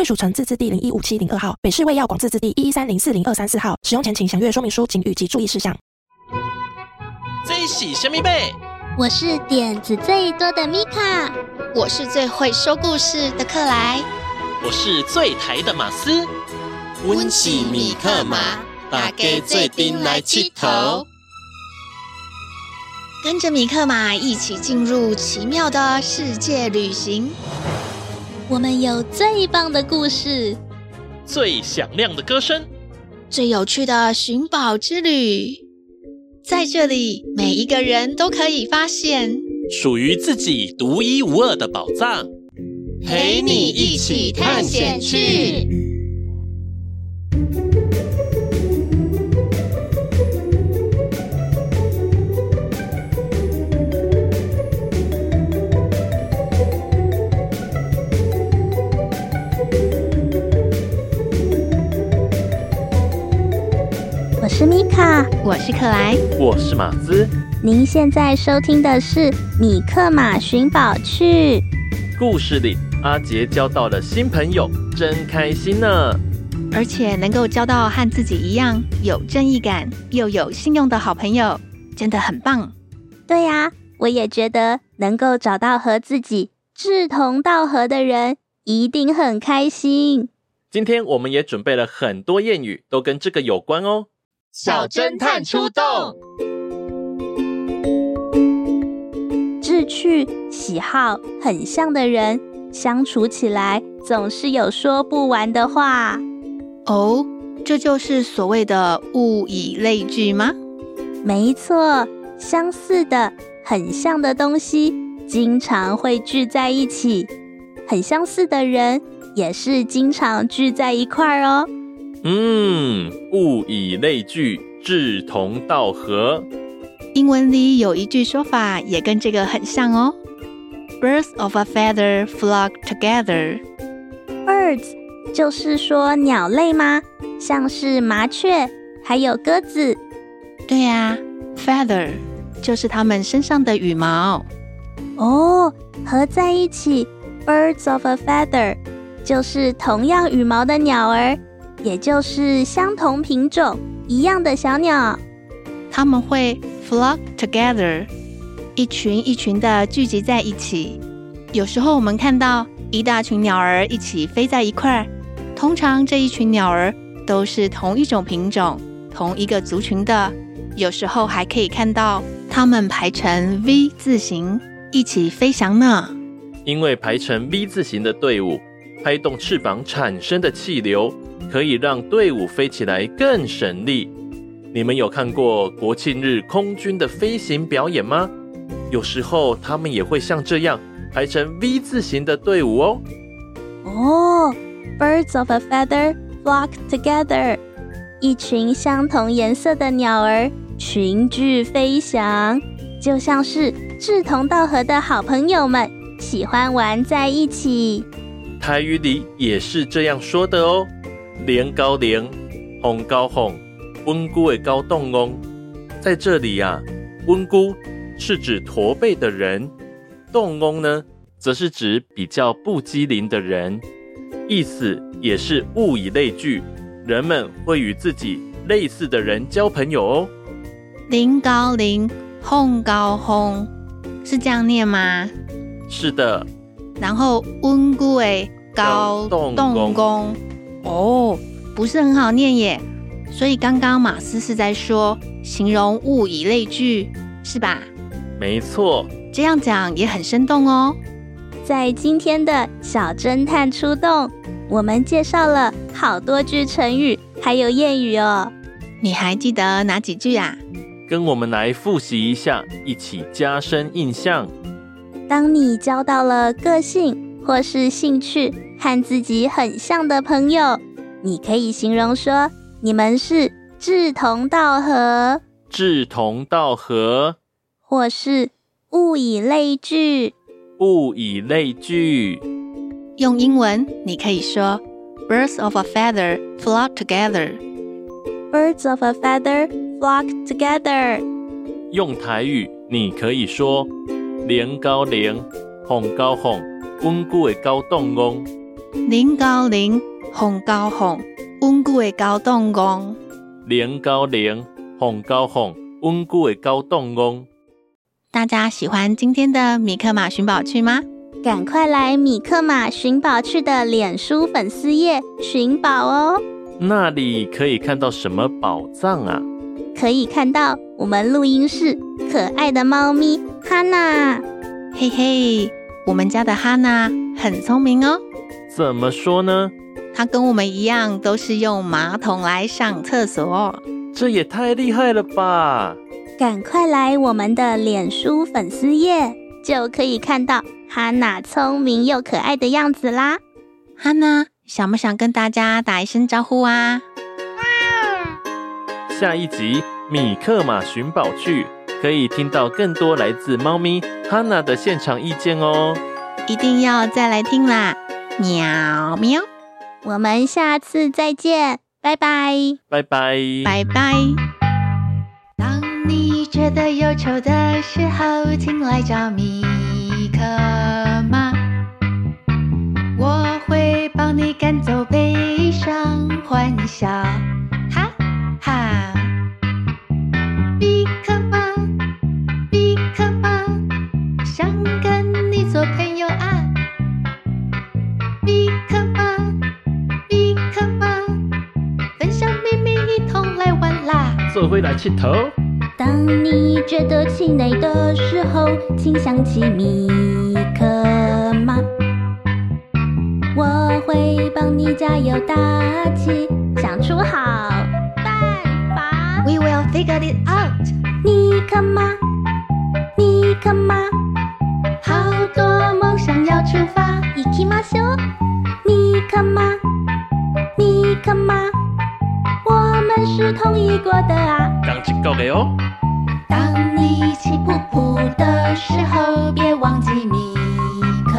贵属城自治地零一五七零二号，北市卫药广自治地一一三零四零二三四号。使用前请详阅说明书、警语及注意事项。最喜神秘贝，我是点子最多的米卡，我是最会说故事的克莱，我是最台的马斯。温喜米克马，大家做阵来佚佗。跟着米克马一起进入奇妙的世界旅行。我们有最棒的故事，最响亮的歌声，最有趣的寻宝之旅。在这里，每一个人都可以发现属于自己独一无二的宝藏，陪你一起探险去。是米卡，我是克莱，我是马兹。您现在收听的是《米克马寻宝趣》。故事里，阿杰交到了新朋友，真开心呢。而且能够交到和自己一样有正义感又有信用的好朋友，真的很棒。对呀，我也觉得能够找到和自己志同道合的人，一定很开心。今天我们也准备了很多谚语，都跟这个有关哦。小侦探出动！志趣、喜好很像的人，相处起来总是有说不完的话。哦，这就是所谓的物以类聚吗？没错，相似的、很像的东西，经常会聚在一起；很相似的人，也是经常聚在一块儿哦。嗯，物以类聚，志同道合。英文里有一句说法也跟这个很像哦。Birds of a feather flock together。Birds 就是说鸟类吗？像是麻雀，还有鸽子。对呀，feather 就是它们身上的羽毛。哦，合在一起，Birds of a feather 就是同样羽毛的鸟儿。也就是相同品种一样的小鸟，它们会 flock together，一群一群的聚集在一起。有时候我们看到一大群鸟儿一起飞在一块儿，通常这一群鸟儿都是同一种品种、同一个族群的。有时候还可以看到它们排成 V 字形一起飞翔呢。因为排成 V 字形的队伍，拍动翅膀产生的气流。可以让队伍飞起来更省力。你们有看过国庆日空军的飞行表演吗？有时候他们也会像这样排成 V 字形的队伍哦。哦，Birds of a feather flock together，一群相同颜色的鸟儿群聚飞翔，就像是志同道合的好朋友们喜欢玩在一起。台语里也是这样说的哦。连高连，红高红，温姑诶高动翁。在这里呀、啊，温姑是指驼背的人，动翁呢，则是指比较不机灵的人，意思也是物以类聚，人们会与自己类似的人交朋友哦。零高林，红高红，是这样念吗？是的。然后温姑诶高动翁。哦，不是很好念耶，所以刚刚马斯是在说形容物以类聚，是吧？没错，这样讲也很生动哦。在今天的小侦探出动，我们介绍了好多句成语，还有谚语哦。你还记得哪几句啊？跟我们来复习一下，一起加深印象。当你交到了个性或是兴趣和自己很像的朋友，你可以形容说你们是志同道合，志同道合，或是物以类聚，物以类聚。用英文你可以说 Birds of a feather flock together。Birds of a feather flock together。用台语你可以说连高连，哄高哄，温故的高动工。零高零，红高红，稳固的高动工。零高零，红高红，稳固的高动工。大家喜欢今天的米克马寻宝趣吗？赶快来米克马寻宝趣的脸书粉丝页寻宝哦！那里可以看到什么宝藏啊？可以看到我们录音室可爱的猫咪哈娜。嘿嘿，我们家的哈娜很聪明哦。怎么说呢？他跟我们一样，都是用马桶来上厕所。这也太厉害了吧！赶快来我们的脸书粉丝页，就可以看到哈娜聪明又可爱的样子啦。哈娜，想不想跟大家打一声招呼啊？下一集米克马寻宝去，可以听到更多来自猫咪哈娜的现场意见哦。一定要再来听啦！喵喵，我们下次再见，拜拜，拜拜，拜拜。当你觉得忧愁的时候，请来找米可妈，我会帮你赶走悲伤，欢笑，啦！做回来气头。当你觉得气馁的时候，请想起米克马，我会帮你加油打气，想出好办法。We will figure it out。米克马，啊。刚起够了哦。当你气噗噗的时候，别忘记米克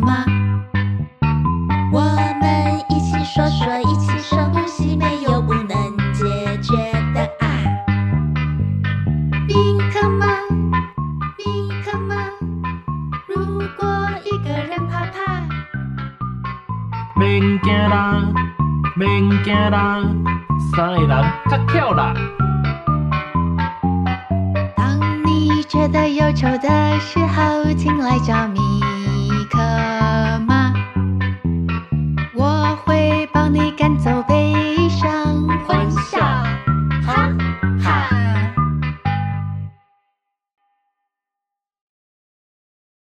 马。我们一起说说，一起深呼吸，没有不能解决的啊。米克马，米克马，如果一个人怕怕，免惊啦，免惊啦，三个人较巧啦。觉得忧愁的时候，请来找米